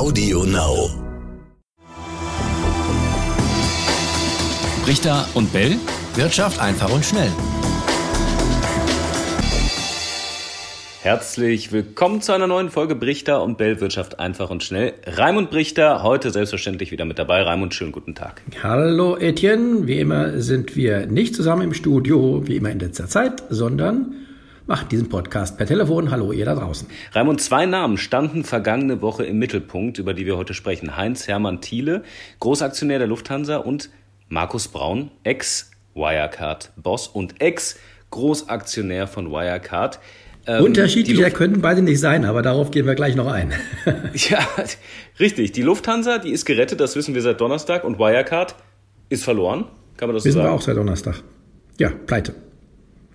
Audio Now. Richter und Bell. Wirtschaft einfach und schnell. Herzlich willkommen zu einer neuen Folge Brichter und Bell Wirtschaft einfach und schnell. Raimund Brichter, heute selbstverständlich wieder mit dabei. Raimund, schönen guten Tag. Hallo Etienne, wie immer sind wir nicht zusammen im Studio, wie immer in letzter Zeit, sondern machen diesen Podcast per Telefon. Hallo ihr da draußen. Raimund, zwei Namen standen vergangene Woche im Mittelpunkt, über die wir heute sprechen. Heinz-Hermann Thiele, Großaktionär der Lufthansa und Markus Braun, Ex-Wirecard-Boss und Ex-Großaktionär von Wirecard. Ähm, Unterschiedlicher könnten beide nicht sein, aber darauf gehen wir gleich noch ein. ja, richtig. Die Lufthansa, die ist gerettet, das wissen wir seit Donnerstag. Und Wirecard ist verloren. Kann man das wissen so sagen? Wissen wir auch seit Donnerstag. Ja, pleite.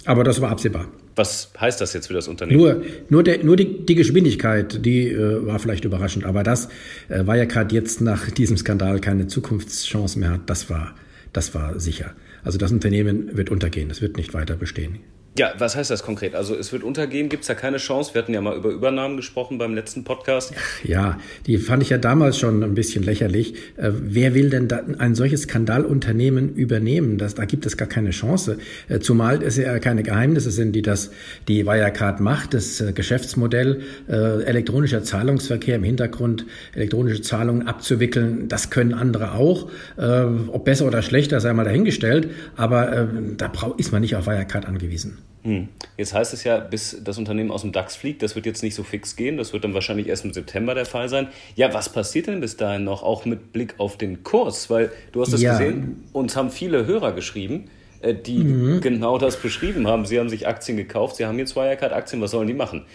Aber das war absehbar. Was heißt das jetzt für das Unternehmen? Nur, nur, der, nur die, die Geschwindigkeit, die äh, war vielleicht überraschend. Aber das äh, Wirecard jetzt nach diesem Skandal keine Zukunftschance mehr hat, das war, das war sicher. Also das Unternehmen wird untergehen, es wird nicht weiter bestehen. Ja, was heißt das konkret? Also es wird untergehen, gibt es da keine Chance? Wir hatten ja mal über Übernahmen gesprochen beim letzten Podcast. Ja, die fand ich ja damals schon ein bisschen lächerlich. Äh, wer will denn da ein solches Skandalunternehmen übernehmen? Das, da gibt es gar keine Chance. Äh, zumal es ja keine Geheimnisse sind, die das die Wirecard macht. Das äh, Geschäftsmodell äh, elektronischer Zahlungsverkehr im Hintergrund, elektronische Zahlungen abzuwickeln, das können andere auch. Äh, ob besser oder schlechter, sei mal dahingestellt. Aber äh, da ist man nicht auf Wirecard angewiesen. Hm. Jetzt heißt es ja, bis das Unternehmen aus dem DAX fliegt, das wird jetzt nicht so fix gehen. Das wird dann wahrscheinlich erst im September der Fall sein. Ja, was passiert denn bis dahin noch, auch mit Blick auf den Kurs? Weil du hast das ja. gesehen, uns haben viele Hörer geschrieben, äh, die mhm. genau das beschrieben haben. Sie haben sich Aktien gekauft, sie haben jetzt Wirecard-Aktien, was sollen die machen?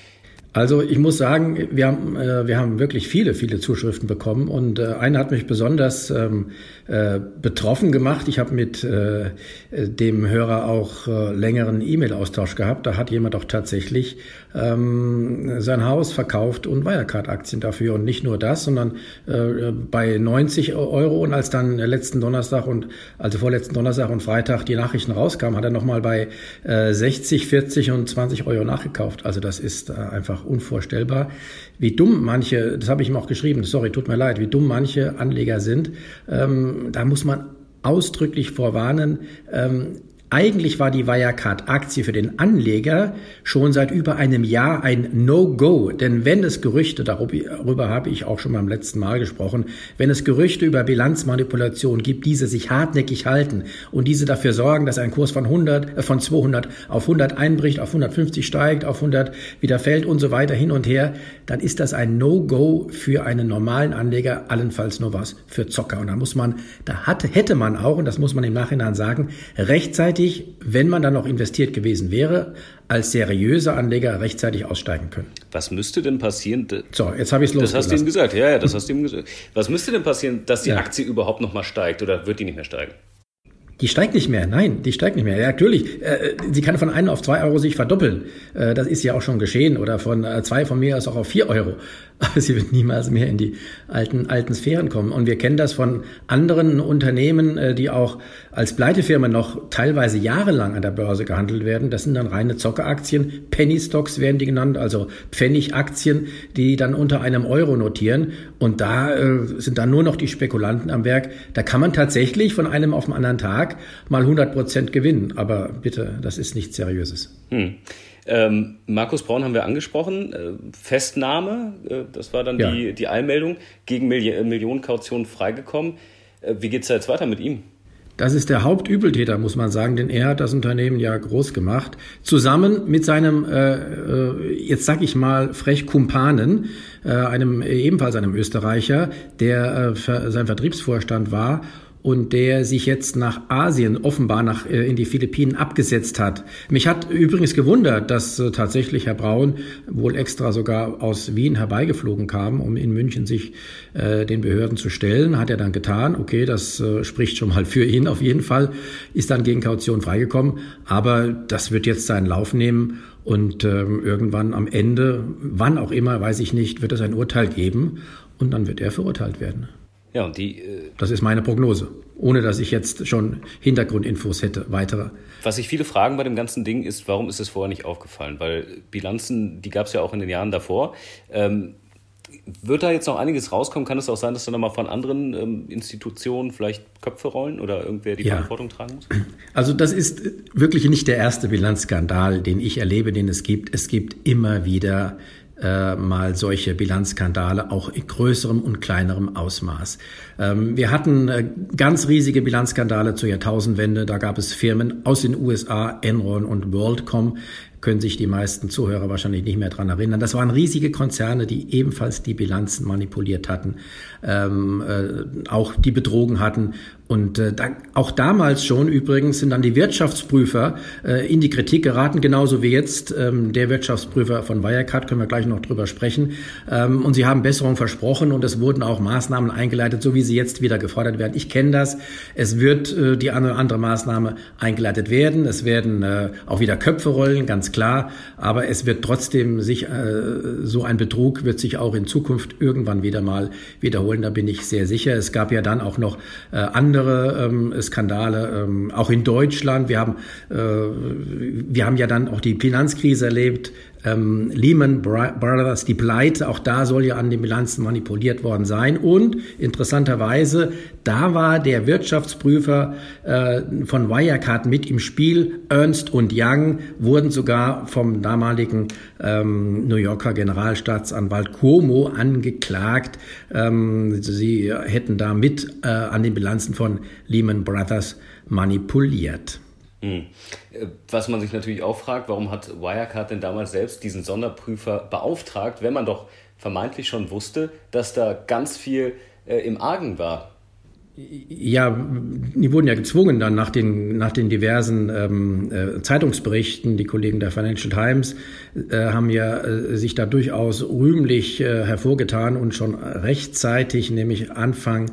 Also ich muss sagen, wir haben, äh, wir haben wirklich viele, viele Zuschriften bekommen und äh, eine hat mich besonders ähm, äh, betroffen gemacht. Ich habe mit äh, dem Hörer auch äh, längeren E-Mail-Austausch gehabt. Da hat jemand auch tatsächlich ähm, sein Haus verkauft und Wirecard-Aktien dafür. Und nicht nur das, sondern äh, bei 90 Euro. Und als dann letzten Donnerstag und also vorletzten Donnerstag und Freitag die Nachrichten rauskamen, hat er nochmal bei äh, 60, 40 und 20 Euro nachgekauft. Also das ist äh, einfach unvorstellbar. Wie dumm manche, das habe ich ihm auch geschrieben, sorry, tut mir leid, wie dumm manche Anleger sind. Ähm, da muss man ausdrücklich vorwarnen. Ähm, eigentlich war die Wirecard-Aktie für den Anleger schon seit über einem Jahr ein No-Go. Denn wenn es Gerüchte, darüber habe ich auch schon beim letzten Mal gesprochen, wenn es Gerüchte über Bilanzmanipulation gibt, diese sich hartnäckig halten und diese dafür sorgen, dass ein Kurs von 100, äh, von 200 auf 100 einbricht, auf 150 steigt, auf 100 wieder fällt und so weiter hin und her, dann ist das ein No-Go für einen normalen Anleger, allenfalls nur was für Zocker. Und da muss man, da hatte, hätte man auch, und das muss man im Nachhinein sagen, rechtzeitig rechtzeitig, wenn man dann noch investiert gewesen wäre, als seriöser Anleger rechtzeitig aussteigen können. Was müsste denn passieren? So, jetzt habe ich es Das hast du ihm gesagt, ja, ja, das hast du ihm gesagt. Was müsste denn passieren, dass die ja. Aktie überhaupt noch mal steigt oder wird die nicht mehr steigen? Die steigt nicht mehr, nein, die steigt nicht mehr. Ja, natürlich, äh, sie kann von 1 auf 2 Euro sich verdoppeln. Äh, das ist ja auch schon geschehen. Oder von äh, 2 von mir aus auch auf 4 Euro. Aber sie wird niemals mehr in die alten, alten Sphären kommen. Und wir kennen das von anderen Unternehmen, äh, die auch als Pleitefirma noch teilweise jahrelang an der Börse gehandelt werden. Das sind dann reine Zockeraktien. Penny Stocks werden die genannt, also Pfennigaktien, die dann unter einem Euro notieren. Und da äh, sind dann nur noch die Spekulanten am Werk. Da kann man tatsächlich von einem auf den anderen Tag Tag mal 100 Prozent gewinnen. Aber bitte, das ist nichts Seriöses. Hm. Ähm, Markus Braun haben wir angesprochen. Äh, Festnahme, äh, das war dann ja. die, die Eilmeldung, gegen Milli Millionen Kaution freigekommen. Äh, wie geht es jetzt weiter mit ihm? Das ist der Hauptübeltäter, muss man sagen, denn er hat das Unternehmen ja groß gemacht. Zusammen mit seinem, äh, äh jetzt sag ich mal, frech Kumpanen, äh, einem ebenfalls einem Österreicher, der äh, sein Vertriebsvorstand war und der sich jetzt nach Asien, offenbar nach, äh, in die Philippinen abgesetzt hat. Mich hat übrigens gewundert, dass äh, tatsächlich Herr Braun wohl extra sogar aus Wien herbeigeflogen kam, um in München sich äh, den Behörden zu stellen. Hat er dann getan. Okay, das äh, spricht schon mal für ihn auf jeden Fall. Ist dann gegen Kaution freigekommen. Aber das wird jetzt seinen Lauf nehmen. Und ähm, irgendwann am Ende, wann auch immer, weiß ich nicht, wird es ein Urteil geben. Und dann wird er verurteilt werden. Ja, und die. Äh, das ist meine Prognose, ohne dass ich jetzt schon Hintergrundinfos hätte, weitere. Was sich viele fragen bei dem ganzen Ding ist, warum ist es vorher nicht aufgefallen? Weil Bilanzen, die gab es ja auch in den Jahren davor. Ähm, wird da jetzt noch einiges rauskommen? Kann es auch sein, dass da nochmal von anderen ähm, Institutionen vielleicht Köpfe rollen oder irgendwer die ja. Verantwortung tragen muss? Also das ist wirklich nicht der erste Bilanzskandal, den ich erlebe, den es gibt. Es gibt immer wieder äh, mal solche Bilanzskandale, auch in größerem und kleinerem Ausmaß. Ähm, wir hatten äh, ganz riesige Bilanzskandale zur Jahrtausendwende. Da gab es Firmen aus den USA, Enron und WorldCom, können sich die meisten Zuhörer wahrscheinlich nicht mehr dran erinnern. Das waren riesige Konzerne, die ebenfalls die Bilanzen manipuliert hatten, ähm, äh, auch die betrogen hatten. Und äh, da, auch damals schon übrigens sind dann die Wirtschaftsprüfer äh, in die Kritik geraten, genauso wie jetzt ähm, der Wirtschaftsprüfer von Wirecard, können wir gleich noch drüber sprechen. Ähm, und sie haben Besserung versprochen und es wurden auch Maßnahmen eingeleitet, so wie sie jetzt wieder gefordert werden. Ich kenne das. Es wird äh, die eine oder andere Maßnahme eingeleitet werden. Es werden äh, auch wieder Köpfe rollen, ganz klar. Aber es wird trotzdem sich, äh, so ein Betrug wird sich auch in Zukunft irgendwann wieder mal wiederholen. Da bin ich sehr sicher. Es gab ja dann auch noch äh, andere andere ähm, Skandale, ähm, auch in Deutschland. Wir haben, äh, wir haben ja dann auch die Finanzkrise erlebt, ähm, Lehman Brothers, die Pleite, auch da soll ja an den Bilanzen manipuliert worden sein. Und interessanterweise, da war der Wirtschaftsprüfer äh, von Wirecard mit im Spiel. Ernst und Young wurden sogar vom damaligen ähm, New Yorker Generalstaatsanwalt Cuomo angeklagt. Ähm, sie hätten da mit äh, an den Bilanzen von Lehman Brothers manipuliert. Hm. Was man sich natürlich auch fragt, warum hat Wirecard denn damals selbst diesen Sonderprüfer beauftragt, wenn man doch vermeintlich schon wusste, dass da ganz viel äh, im Argen war? Ja, die wurden ja gezwungen dann nach den, nach den diversen ähm, äh, Zeitungsberichten. Die Kollegen der Financial Times äh, haben ja äh, sich da durchaus rühmlich äh, hervorgetan und schon rechtzeitig, nämlich Anfang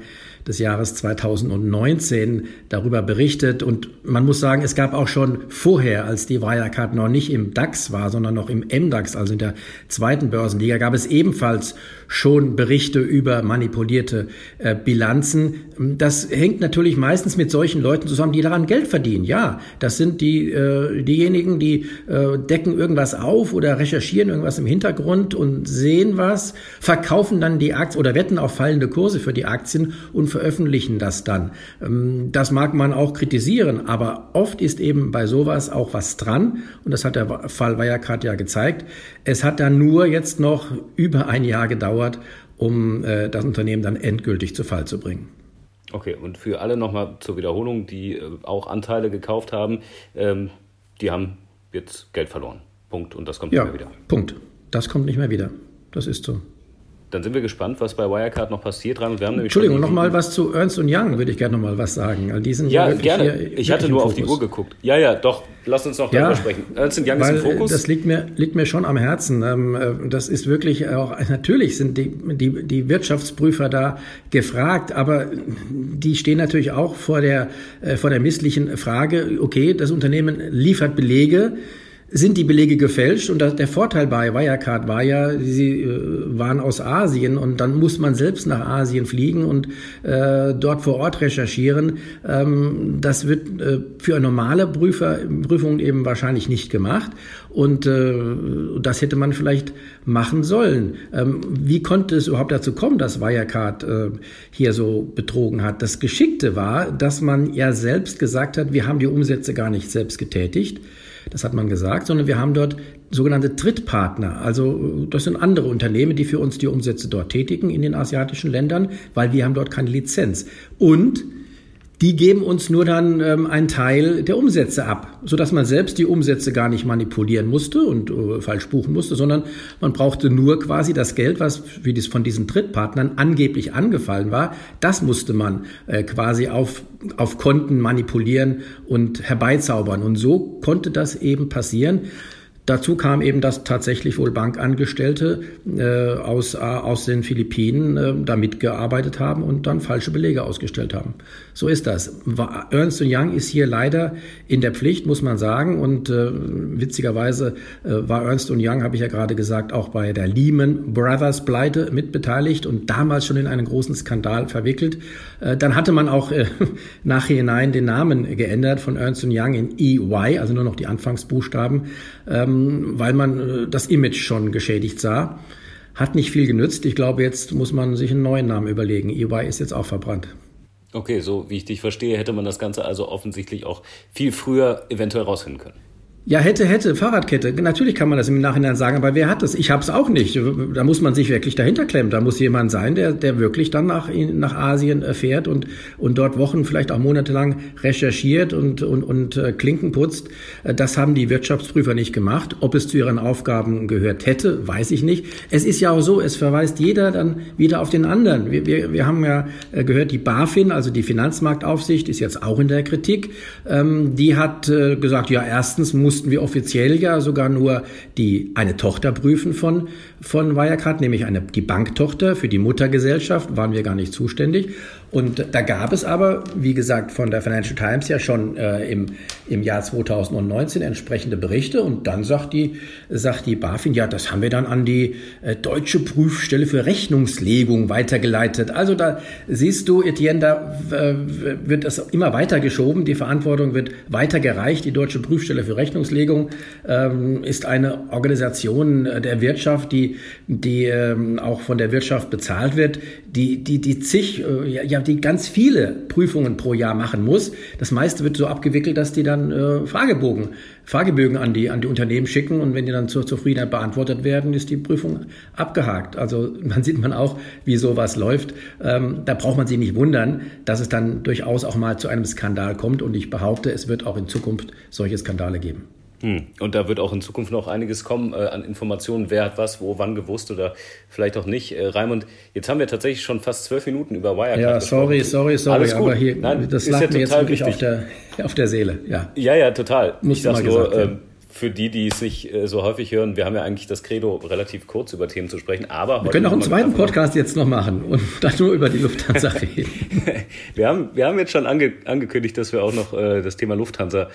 des Jahres 2019 darüber berichtet. Und man muss sagen, es gab auch schon vorher, als die Wirecard noch nicht im DAX war, sondern noch im MDAX, also in der zweiten Börsenliga, gab es ebenfalls schon Berichte über manipulierte äh, Bilanzen. Das hängt natürlich meistens mit solchen Leuten zusammen, die daran Geld verdienen. Ja, das sind die, äh, diejenigen, die äh, decken irgendwas auf oder recherchieren irgendwas im Hintergrund und sehen was, verkaufen dann die Aktien oder wetten auf fallende Kurse für die Aktien und veröffentlichen das dann. Ähm, das mag man auch kritisieren, aber oft ist eben bei sowas auch was dran. Und das hat der Fall Wirecard ja gezeigt. Es hat dann nur jetzt noch über ein Jahr gedauert, um äh, das Unternehmen dann endgültig zu Fall zu bringen. Okay, und für alle nochmal zur Wiederholung, die äh, auch Anteile gekauft haben, ähm, die haben jetzt Geld verloren. Punkt. Und das kommt ja, nicht mehr wieder. Punkt. Das kommt nicht mehr wieder. Das ist so. Dann sind wir gespannt, was bei Wirecard noch passiert. Wir haben Entschuldigung, noch mal was zu Ernst Young, würde ich gerne noch mal was sagen. Die sind ja, gerne. Ich hatte nur auf die Uhr geguckt. Ja, ja, doch. Lass uns noch darüber sprechen. Ernst Young ist im Fokus. Das liegt mir, liegt mir schon am Herzen. Ähm, äh, das ist wirklich auch, natürlich sind die, die, die Wirtschaftsprüfer da gefragt, aber die stehen natürlich auch vor der, äh, vor der misslichen Frage, okay, das Unternehmen liefert Belege, sind die Belege gefälscht. Und der Vorteil bei Wirecard war ja, sie äh, waren aus Asien und dann muss man selbst nach Asien fliegen und äh, dort vor Ort recherchieren. Ähm, das wird äh, für normale Prüfer, Prüfung eben wahrscheinlich nicht gemacht. Und äh, das hätte man vielleicht machen sollen. Ähm, wie konnte es überhaupt dazu kommen, dass Wirecard äh, hier so betrogen hat? Das Geschickte war, dass man ja selbst gesagt hat, wir haben die Umsätze gar nicht selbst getätigt das hat man gesagt, sondern wir haben dort sogenannte Drittpartner. Also das sind andere Unternehmen, die für uns die Umsätze dort tätigen in den asiatischen Ländern, weil wir haben dort keine Lizenz. Und die geben uns nur dann ähm, einen Teil der Umsätze ab, so dass man selbst die Umsätze gar nicht manipulieren musste und äh, falsch buchen musste, sondern man brauchte nur quasi das Geld, was wie das von diesen Drittpartnern angeblich angefallen war, das musste man äh, quasi auf auf Konten manipulieren und herbeizaubern und so konnte das eben passieren. Dazu kam eben, dass tatsächlich wohl Bankangestellte äh, aus, äh, aus den Philippinen äh, da mitgearbeitet haben und dann falsche Belege ausgestellt haben. So ist das. Ernst Young ist hier leider in der Pflicht, muss man sagen. Und äh, witzigerweise äh, war Ernst Young, habe ich ja gerade gesagt, auch bei der Lehman Brothers Pleite mitbeteiligt und damals schon in einen großen Skandal verwickelt. Äh, dann hatte man auch äh, nachhinein den Namen geändert von Ernst Young in EY, also nur noch die Anfangsbuchstaben. Ähm, weil man äh, das Image schon geschädigt sah. hat nicht viel genützt. Ich glaube, jetzt muss man sich einen neuen Namen überlegen. EY ist jetzt auch verbrannt. Okay, so wie ich dich verstehe, hätte man das Ganze also offensichtlich auch viel früher eventuell rausfinden können. Ja, hätte, hätte, Fahrradkette. Natürlich kann man das im Nachhinein sagen, aber wer hat das? Ich habe es auch nicht. Da muss man sich wirklich dahinter klemmen. Da muss jemand sein, der, der wirklich dann nach, nach Asien äh, fährt und, und dort Wochen, vielleicht auch monatelang recherchiert und, und, und äh, Klinken putzt. Äh, das haben die Wirtschaftsprüfer nicht gemacht. Ob es zu ihren Aufgaben gehört hätte, weiß ich nicht. Es ist ja auch so, es verweist jeder dann wieder auf den anderen. Wir, wir, wir haben ja gehört, die BaFin, also die Finanzmarktaufsicht, ist jetzt auch in der Kritik. Ähm, die hat gesagt, ja, erstens muss mussten wir offiziell ja sogar nur die, eine Tochter prüfen von, von Wirecard, nämlich eine, die Banktochter. Für die Muttergesellschaft waren wir gar nicht zuständig. Und da gab es aber, wie gesagt, von der Financial Times ja schon äh, im, im Jahr 2019 entsprechende Berichte. Und dann sagt die, sagt die BaFin, ja, das haben wir dann an die äh, Deutsche Prüfstelle für Rechnungslegung weitergeleitet. Also da siehst du, Etienne, da äh, wird das immer weiter geschoben. Die Verantwortung wird weitergereicht. Die Deutsche Prüfstelle für Rechnungslegung ähm, ist eine Organisation der Wirtschaft, die, die ähm, auch von der Wirtschaft bezahlt wird, die, die, die zig, äh, ja, die ganz viele Prüfungen pro Jahr machen muss. Das meiste wird so abgewickelt, dass die dann äh, Fragebogen, Fragebögen an die, an die Unternehmen schicken und wenn die dann zur Zufriedenheit beantwortet werden, ist die Prüfung abgehakt. Also man sieht man auch, wie sowas läuft. Ähm, da braucht man sich nicht wundern, dass es dann durchaus auch mal zu einem Skandal kommt und ich behaupte, es wird auch in Zukunft solche Skandale geben. Hm. Und da wird auch in Zukunft noch einiges kommen äh, an Informationen, wer hat was, wo, wann gewusst oder vielleicht auch nicht. Äh, Raimund, jetzt haben wir tatsächlich schon fast zwölf Minuten über Wirecard Ja, sorry, sorry, sorry, Alles aber hier, Nein, das lag ja mir jetzt wirklich auf der, auf der Seele. Ja, ja, ja total. Muss ich sag's nur, gesagt, äh, für die, die es nicht äh, so häufig hören, wir haben ja eigentlich das Credo, relativ kurz über Themen zu sprechen, aber... Wir können auch einen zweiten Podcast jetzt noch machen und dann nur über die Lufthansa reden. wir, haben, wir haben jetzt schon ange, angekündigt, dass wir auch noch äh, das Thema Lufthansa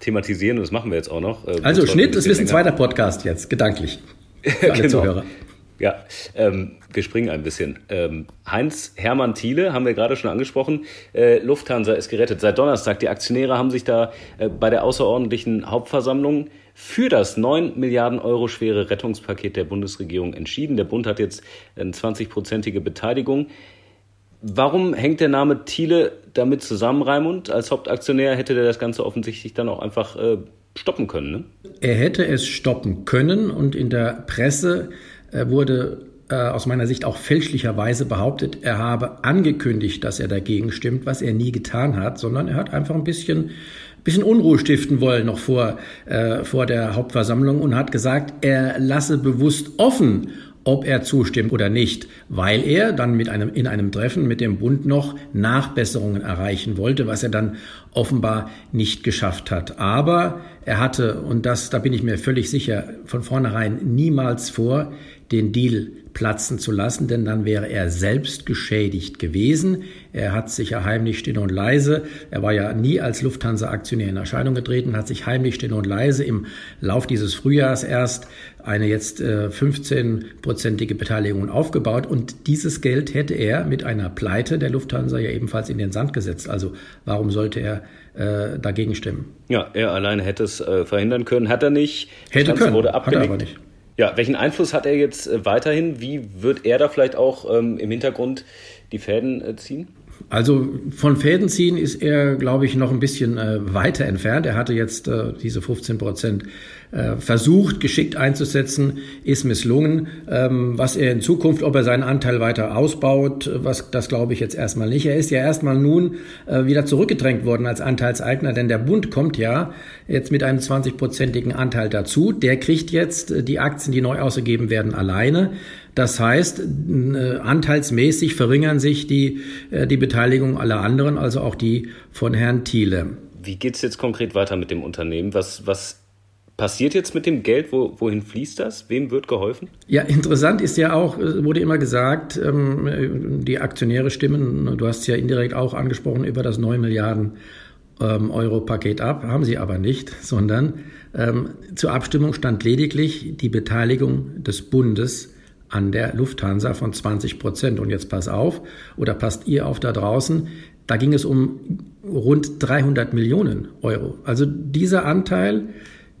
thematisieren und das machen wir jetzt auch noch. Äh, also Schnitt, das ist ein zweiter Podcast jetzt, gedanklich. Für alle genau. Zuhörer. Ja, ähm, wir springen ein bisschen. Ähm, Heinz Hermann Thiele haben wir gerade schon angesprochen. Äh, Lufthansa ist gerettet. Seit Donnerstag. Die Aktionäre haben sich da äh, bei der außerordentlichen Hauptversammlung für das 9 Milliarden Euro schwere Rettungspaket der Bundesregierung entschieden. Der Bund hat jetzt eine 20-prozentige Beteiligung. Warum hängt der Name Thiele damit zusammen, Raimund? Als Hauptaktionär hätte der das Ganze offensichtlich dann auch einfach äh, stoppen können. Ne? Er hätte es stoppen können und in der Presse äh, wurde äh, aus meiner Sicht auch fälschlicherweise behauptet, er habe angekündigt, dass er dagegen stimmt, was er nie getan hat, sondern er hat einfach ein bisschen bisschen Unruhe stiften wollen noch vor, äh, vor der Hauptversammlung und hat gesagt, er lasse bewusst offen, ob er zustimmt oder nicht, weil er dann mit einem, in einem Treffen mit dem Bund noch Nachbesserungen erreichen wollte, was er dann offenbar nicht geschafft hat. Aber er hatte, und das, da bin ich mir völlig sicher, von vornherein niemals vor, den Deal platzen zu lassen, denn dann wäre er selbst geschädigt gewesen. Er hat sich ja heimlich still und leise, er war ja nie als Lufthansa-Aktionär in Erscheinung getreten, hat sich heimlich still und leise im Lauf dieses Frühjahrs erst eine jetzt äh, 15-prozentige Beteiligung aufgebaut und dieses Geld hätte er mit einer Pleite der Lufthansa ja ebenfalls in den Sand gesetzt. Also warum sollte er äh, dagegen stimmen? Ja, er alleine hätte es äh, verhindern können, hat er nicht. Hätte können, wurde abgelegt. hat er aber nicht. Ja, welchen Einfluss hat er jetzt äh, weiterhin? Wie wird er da vielleicht auch ähm, im Hintergrund die Fäden äh, ziehen? Also von Fäden ziehen ist er, glaube ich, noch ein bisschen äh, weiter entfernt. Er hatte jetzt äh, diese 15 Prozent äh, versucht, geschickt einzusetzen, ist misslungen. Ähm, was er in Zukunft, ob er seinen Anteil weiter ausbaut, was das glaube ich jetzt erstmal nicht. Er ist ja erstmal nun äh, wieder zurückgedrängt worden als Anteilseigner, denn der Bund kommt ja jetzt mit einem 20-prozentigen Anteil dazu. Der kriegt jetzt äh, die Aktien, die neu ausgegeben werden, alleine. Das heißt, anteilsmäßig verringern sich die, die Beteiligung aller anderen, also auch die von Herrn Thiele. Wie geht es jetzt konkret weiter mit dem Unternehmen? Was, was passiert jetzt mit dem Geld? Wo, wohin fließt das? Wem wird geholfen? Ja, interessant ist ja auch, wurde immer gesagt, ähm, die Aktionäre stimmen, du hast es ja indirekt auch angesprochen, über das 9 Milliarden ähm, Euro Paket ab, haben sie aber nicht, sondern ähm, zur Abstimmung stand lediglich die Beteiligung des Bundes an der Lufthansa von 20 Prozent. Und jetzt pass auf, oder passt ihr auf da draußen, da ging es um rund 300 Millionen Euro. Also dieser Anteil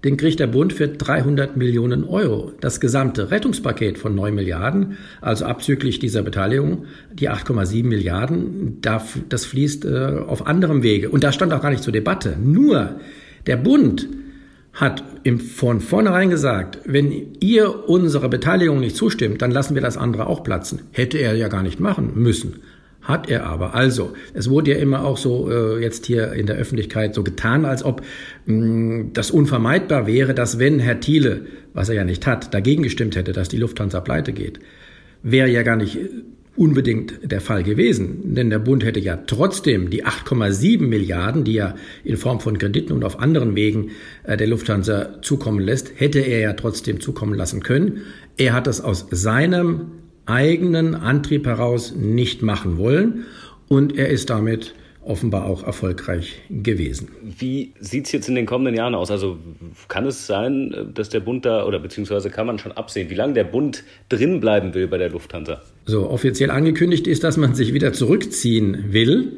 den kriegt der Bund für 300 Millionen Euro. Das gesamte Rettungspaket von 9 Milliarden, also abzüglich dieser Beteiligung, die 8,7 Milliarden, das fließt äh, auf anderem Wege. Und da stand auch gar nicht zur Debatte. Nur der Bund hat von vornherein gesagt, wenn ihr unserer Beteiligung nicht zustimmt, dann lassen wir das andere auch platzen. Hätte er ja gar nicht machen müssen. Hat er aber. Also, es wurde ja immer auch so äh, jetzt hier in der Öffentlichkeit so getan, als ob mh, mm, das unvermeidbar wäre, dass wenn Herr Thiele, was er ja nicht hat, dagegen gestimmt hätte, dass die Lufthansa pleite geht, wäre ja gar nicht unbedingt der Fall gewesen. Denn der Bund hätte ja trotzdem die 8,7 Milliarden, die er in Form von Krediten und auf anderen Wegen äh, der Lufthansa zukommen lässt, hätte er ja trotzdem zukommen lassen können. Er hat es aus seinem eigenen Antrieb heraus nicht machen wollen und er ist damit offenbar auch erfolgreich gewesen. Wie sieht es jetzt in den kommenden Jahren aus? Also kann es sein, dass der Bund da, oder beziehungsweise kann man schon absehen, wie lange der Bund drin bleiben will bei der Lufthansa? So, offiziell angekündigt ist, dass man sich wieder zurückziehen will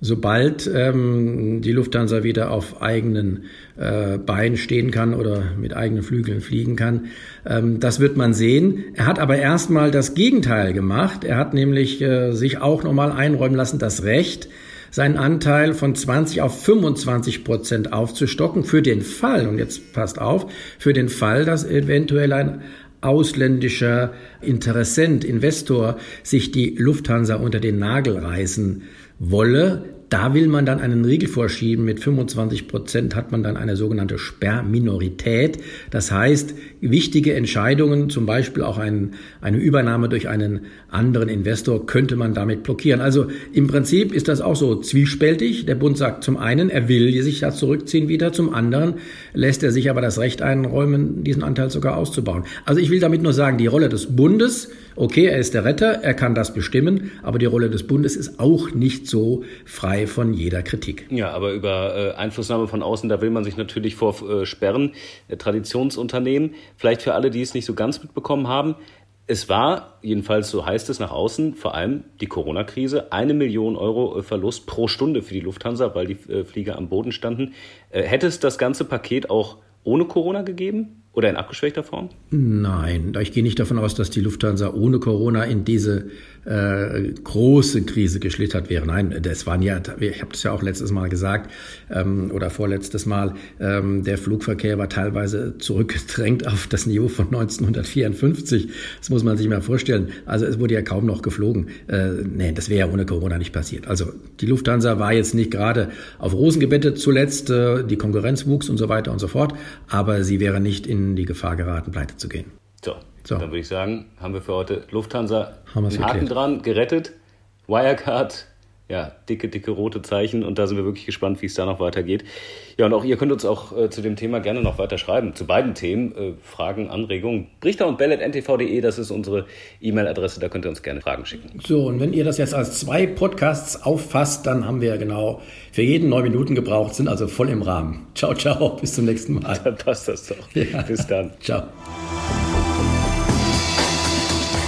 sobald ähm, die Lufthansa wieder auf eigenen äh, Beinen stehen kann oder mit eigenen Flügeln fliegen kann. Ähm, das wird man sehen. Er hat aber erstmal das Gegenteil gemacht. Er hat nämlich äh, sich auch nochmal einräumen lassen, das Recht, seinen Anteil von 20 auf 25 Prozent aufzustocken für den Fall, und jetzt passt auf, für den Fall, dass eventuell ein ausländischer Interessent, Investor sich die Lufthansa unter den Nagel reißen wolle. Da will man dann einen Riegel vorschieben. Mit 25 Prozent hat man dann eine sogenannte Sperrminorität. Das heißt, wichtige Entscheidungen, zum Beispiel auch ein, eine Übernahme durch einen anderen Investor, könnte man damit blockieren. Also im Prinzip ist das auch so zwiespältig. Der Bund sagt zum einen, er will sich ja zurückziehen wieder, zum anderen lässt er sich aber das Recht einräumen, diesen Anteil sogar auszubauen. Also ich will damit nur sagen, die Rolle des Bundes, okay, er ist der Retter, er kann das bestimmen, aber die Rolle des Bundes ist auch nicht so frei von jeder Kritik. Ja, aber über äh, Einflussnahme von außen, da will man sich natürlich vor äh, sperren. Traditionsunternehmen, vielleicht für alle, die es nicht so ganz mitbekommen haben, es war, jedenfalls so heißt es nach außen, vor allem die Corona-Krise, eine Million Euro äh, Verlust pro Stunde für die Lufthansa, weil die äh, Flieger am Boden standen. Äh, hätte es das ganze Paket auch ohne Corona gegeben? Oder in abgeschwächter Form? Nein, ich gehe nicht davon aus, dass die Lufthansa ohne Corona in diese äh, große Krise geschlittert wäre. Nein, das waren ja, ich habe das ja auch letztes Mal gesagt ähm, oder vorletztes Mal, ähm, der Flugverkehr war teilweise zurückgedrängt auf das Niveau von 1954. Das muss man sich mal vorstellen. Also es wurde ja kaum noch geflogen. Äh, nee, das wäre ja ohne Corona nicht passiert. Also die Lufthansa war jetzt nicht gerade auf Rosen gebettet zuletzt, äh, die Konkurrenz wuchs und so weiter und so fort, aber sie wäre nicht in die Gefahr geraten, pleite zu gehen. So, so. dann würde ich sagen, haben wir für heute Lufthansa haben einen Haken dran, gerettet. Wirecard, ja, dicke, dicke rote Zeichen und da sind wir wirklich gespannt, wie es da noch weitergeht. Ja, und auch ihr könnt uns auch äh, zu dem Thema gerne noch weiter schreiben, zu beiden Themen, äh, Fragen, Anregungen. Brichter und bellet.ntv.de, das ist unsere E-Mail-Adresse, da könnt ihr uns gerne Fragen schicken. So, und wenn ihr das jetzt als zwei Podcasts auffasst, dann haben wir genau für jeden neun Minuten gebraucht, sind also voll im Rahmen. Ciao, ciao, bis zum nächsten Mal. Dann passt das doch. Ja. Bis dann. ciao.